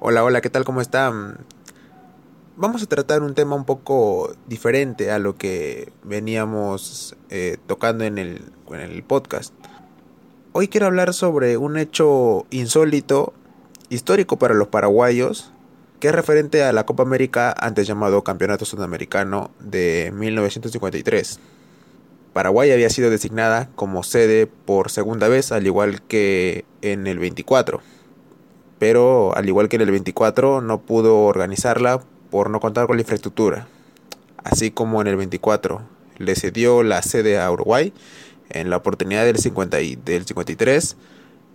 Hola, hola, ¿qué tal? ¿Cómo están? Vamos a tratar un tema un poco diferente a lo que veníamos eh, tocando en el, en el podcast. Hoy quiero hablar sobre un hecho insólito, histórico para los paraguayos, que es referente a la Copa América, antes llamado Campeonato Sudamericano de 1953. Paraguay había sido designada como sede por segunda vez, al igual que en el 24. Pero al igual que en el 24 no pudo organizarla por no contar con la infraestructura. Así como en el 24 le cedió la sede a Uruguay, en la oportunidad del, 50 y, del 53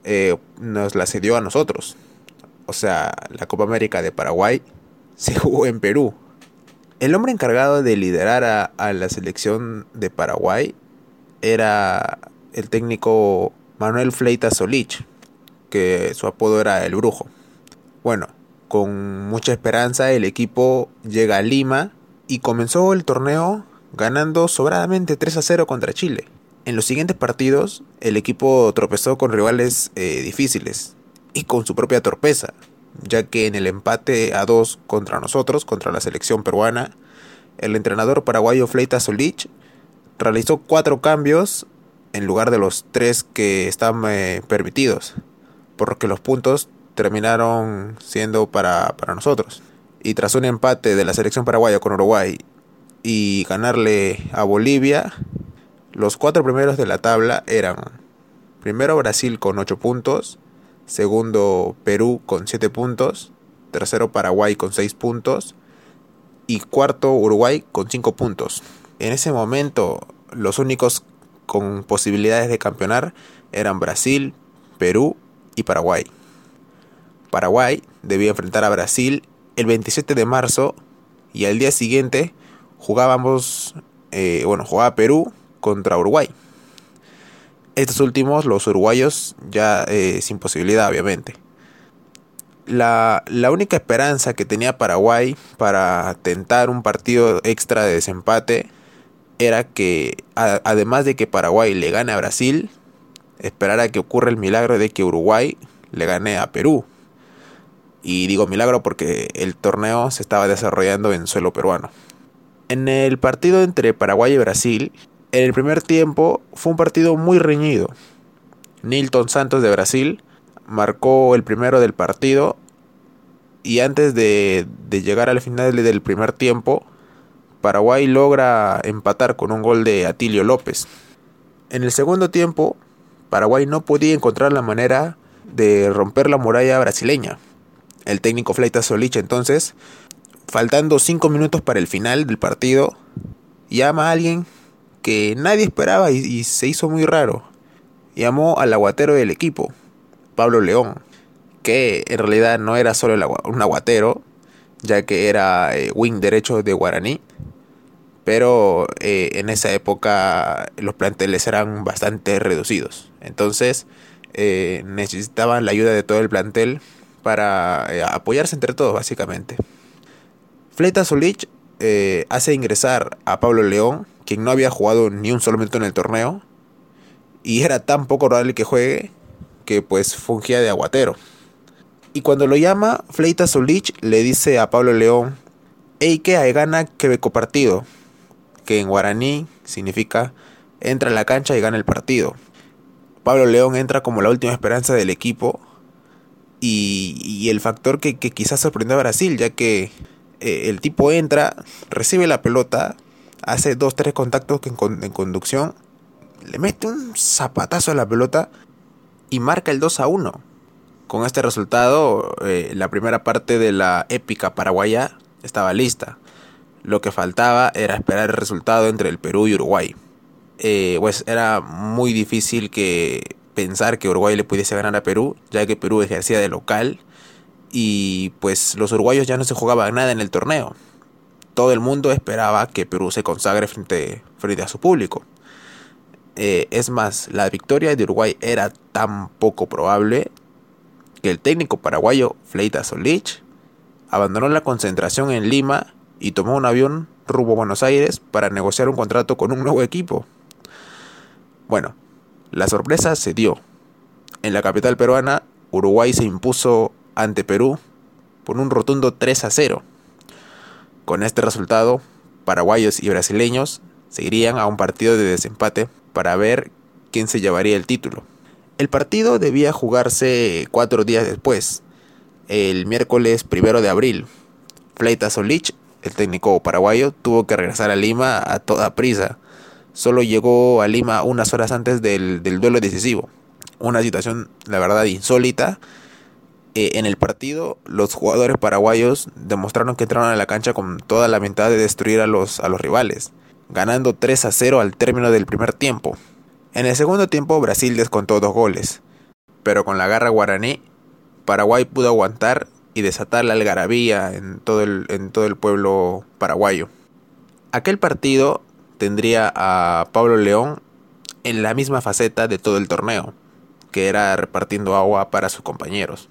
eh, nos la cedió a nosotros. O sea, la Copa América de Paraguay se jugó en Perú. El hombre encargado de liderar a, la selección de Paraguay era el técnico Manuel Fleita Solich, que su apodo era el Brujo. Bueno, con mucha esperanza el equipo llega a Lima y comenzó el torneo ganando sobradamente 3 a 0 contra Chile. En los siguientes partidos el equipo tropezó con rivales eh, difíciles y con su propia torpeza, ya que en el empate a 2 contra nosotros, contra la selección peruana, el entrenador paraguayo Fleita Solich realizó cuatro cambios en lugar de los tres que estaban eh, permitidos, por lo que los puntos terminaron siendo para, para nosotros. Y tras un empate de la selección paraguaya con Uruguay y ganarle a Bolivia, los cuatro primeros de la tabla eran primero Brasil con 8 puntos, segundo Perú con 7 puntos, tercero Paraguay con 6 puntos y cuarto Uruguay con 5 puntos. En ese momento los únicos con posibilidades de campeonar eran Brasil, Perú y Paraguay. Paraguay debía enfrentar a Brasil el 27 de marzo y al día siguiente jugábamos, eh, bueno, jugaba Perú contra Uruguay. Estos últimos, los uruguayos, ya eh, sin posibilidad, obviamente. La, la, única esperanza que tenía Paraguay para tentar un partido extra de desempate era que, además de que Paraguay le gane a Brasil, esperara que ocurra el milagro de que Uruguay le gane a Perú. Y digo milagro porque el torneo se estaba desarrollando en suelo peruano. En el partido entre Paraguay y Brasil, en el primer tiempo fue un partido muy reñido. Nilton Santos de Brasil marcó el primero del partido y antes de, llegar al final del primer tiempo, Paraguay logra empatar con un gol de Atilio López. En el segundo tiempo, Paraguay no podía encontrar la manera de romper la muralla brasileña. El técnico Fleita Solich entonces, faltando 5 minutos para el final del partido, llama a alguien que nadie esperaba y, se hizo muy raro. Llamó al aguatero del equipo, Pablo León, que en realidad no era solo un aguatero, ya que era eh, wing derecho de Guaraní, pero eh, en esa época los planteles eran bastante reducidos. Entonces eh, necesitaban la ayuda de todo el plantel para apoyarse entre todos, básicamente. Fleta Solich hace ingresar a Pablo León, quien no había jugado ni un solo minuto en el torneo, y era tan poco probable que juegue que pues fungía de aguatero. Y cuando lo llama, Fleita Solich le dice a Pablo León, Ey, que hay gana que beco partido, que en guaraní significa entra a la cancha y gana el partido. Pablo León entra como la última esperanza del equipo y, el factor que, que, quizás sorprendió a Brasil, ya que eh, el tipo entra, recibe la pelota, hace dos, tres contactos en, en conducción, le mete un zapatazo a la pelota y marca el 2 a 1. Con este resultado, eh, la primera parte de la épica paraguaya estaba lista. Lo que faltaba era esperar el resultado entre el Perú y Uruguay. Eh, pues era muy difícil que pensar que Uruguay le pudiese ganar a Perú, ya que Perú ejercía de local y pues los uruguayos ya no se jugaban nada en el torneo. Todo el mundo esperaba que Perú se consagre frente, frente a su público. Eh, es más, la victoria de Uruguay era tan poco probable que el técnico paraguayo Fleita Solich abandonó la concentración en Lima y tomó un avión rumbo a Buenos Aires para negociar un contrato con un nuevo equipo. Bueno, La sorpresa se dio. En la capital peruana, Uruguay se impuso ante Perú por un rotundo 3 a 0. Con este resultado, paraguayos y brasileños se irían a un partido de desempate para ver quién se llevaría el título. El partido debía jugarse cuatro días después, el miércoles primero de abril. Fleita Solich, el técnico paraguayo, tuvo que regresar a Lima a toda prisa. Solo llegó a Lima unas horas antes del, del duelo decisivo. Una situación, la verdad, insólita eh, en el partido los jugadores paraguayos demostraron que entraron a la cancha con toda la mentalidad de destruir a los, a los rivales, ganando 3 a 0 al término del primer tiempo. En el segundo tiempo Brasil descontó dos goles, pero con la garra guaraní, Paraguay pudo aguantar y desatar la algarabía en todo el, en todo el pueblo paraguayo. Aquel partido tendría a Pablo León en la misma faceta de todo el torneo, que era repartiendo agua para sus compañeros.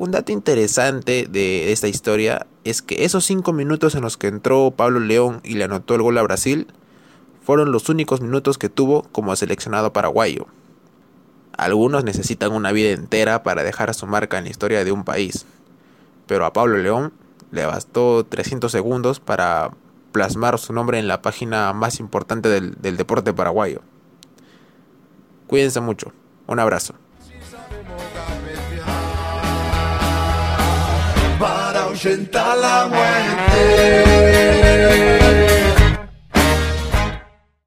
Un dato interesante de esta historia es que esos cinco minutos en los que entró Pablo León y le anotó el gol a Brasil fueron los únicos minutos que tuvo como seleccionado paraguayo. Algunos necesitan una vida entera para dejar su marca en la historia de un país, pero a Pablo León le bastó 300 segundos para plasmar su nombre en la página más importante del, del deporte paraguayo. Cuídense mucho, un abrazo. Para ahuyentar la muerte.